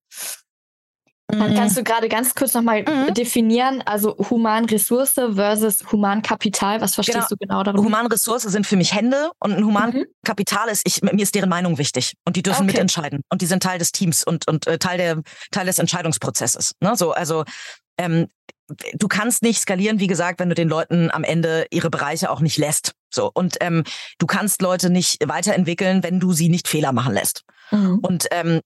Mhm. Kannst du gerade ganz kurz nochmal mhm. definieren, also Humanressource versus Humankapital, was verstehst genau. du genau darüber? Humanressource sind für mich Hände und ein Humankapital mhm. ist, ich, mir ist deren Meinung wichtig und die dürfen okay. mitentscheiden und die sind Teil des Teams und, und äh, Teil, der, Teil des Entscheidungsprozesses. Ne? So, also ähm, du kannst nicht skalieren, wie gesagt, wenn du den Leuten am Ende ihre Bereiche auch nicht lässt. So und ähm, du kannst Leute nicht weiterentwickeln, wenn du sie nicht Fehler machen lässt. Mhm. Und ähm,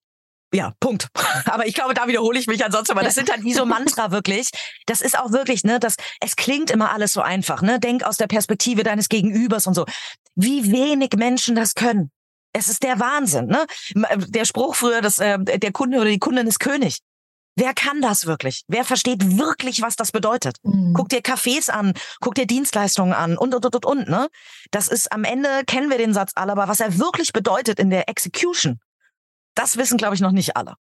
ja, Punkt. Aber ich glaube, da wiederhole ich mich ansonsten, weil das sind halt wie so Mantra wirklich. Das ist auch wirklich, ne, das, es klingt immer alles so einfach, ne? Denk aus der Perspektive deines Gegenübers und so. Wie wenig Menschen das können. Es ist der Wahnsinn, ne? Der Spruch früher, dass äh, der Kunde oder die Kundin ist König. Wer kann das wirklich? Wer versteht wirklich, was das bedeutet? Mhm. Guck dir Cafés an, guck dir Dienstleistungen an und, und, und, und, ne? Das ist am Ende, kennen wir den Satz alle, aber was er wirklich bedeutet in der Execution, das wissen, glaube ich, noch nicht alle.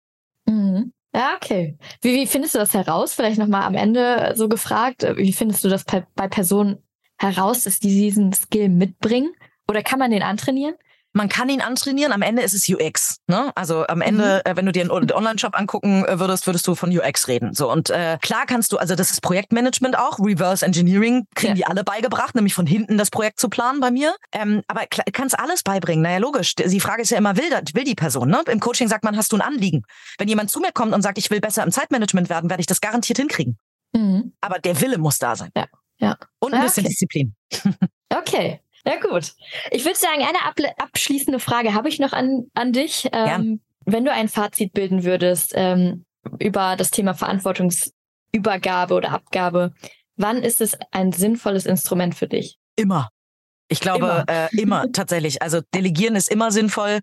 Mhm. Ja, okay. Wie, wie findest du das heraus? Vielleicht nochmal am Ende so gefragt. Wie findest du das bei, bei Personen heraus, dass die diesen Skill mitbringen? Oder kann man den antrainieren? Man kann ihn antrainieren, am Ende ist es UX. Ne? Also am Ende, mhm. äh, wenn du dir einen Online-Shop angucken äh, würdest, würdest du von UX reden. So und äh, klar kannst du, also das ist Projektmanagement auch, Reverse Engineering kriegen ja. die alle beigebracht, nämlich von hinten das Projekt zu planen bei mir. Ähm, aber kannst alles beibringen. Naja, logisch. Die Frage ist ja immer, will, will die Person? Ne? Im Coaching sagt man, hast du ein Anliegen? Wenn jemand zu mir kommt und sagt, ich will besser im Zeitmanagement werden, werde ich das garantiert hinkriegen. Mhm. Aber der Wille muss da sein. Ja. ja. Und ein bisschen okay. Disziplin. okay. Ja, gut. Ich würde sagen, eine abschließende Frage habe ich noch an, an dich. Ähm, wenn du ein Fazit bilden würdest ähm, über das Thema Verantwortungsübergabe oder Abgabe, wann ist es ein sinnvolles Instrument für dich? Immer. Ich glaube, immer, äh, immer tatsächlich. Also delegieren ist immer sinnvoll,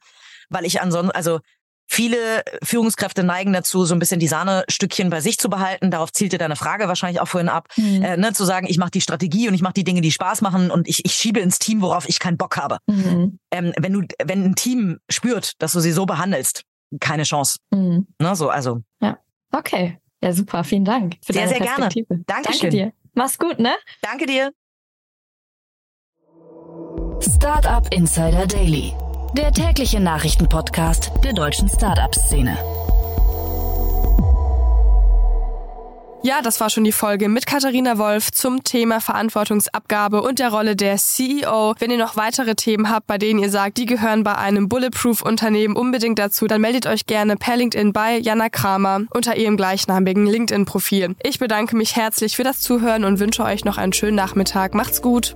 weil ich ansonsten, also Viele Führungskräfte neigen dazu, so ein bisschen die Sahnestückchen bei sich zu behalten. Darauf zielte deine Frage wahrscheinlich auch vorhin ab, mhm. äh, ne, zu sagen, ich mache die Strategie und ich mache die Dinge, die Spaß machen und ich, ich schiebe ins Team, worauf ich keinen Bock habe. Mhm. Ähm, wenn du, wenn ein Team spürt, dass du sie so behandelst, keine Chance. Mhm. Ne, so, also. Ja. Okay. Ja, super. Vielen Dank für sehr, deine sehr gerne. Dankeschön. Danke dir. Mach's gut, ne? Danke dir. Startup Insider Daily der tägliche Nachrichtenpodcast der deutschen Startup-Szene. Ja, das war schon die Folge mit Katharina Wolf zum Thema Verantwortungsabgabe und der Rolle der CEO. Wenn ihr noch weitere Themen habt, bei denen ihr sagt, die gehören bei einem Bulletproof-Unternehmen unbedingt dazu, dann meldet euch gerne per LinkedIn bei Jana Kramer unter ihrem gleichnamigen LinkedIn-Profil. Ich bedanke mich herzlich für das Zuhören und wünsche euch noch einen schönen Nachmittag. Macht's gut!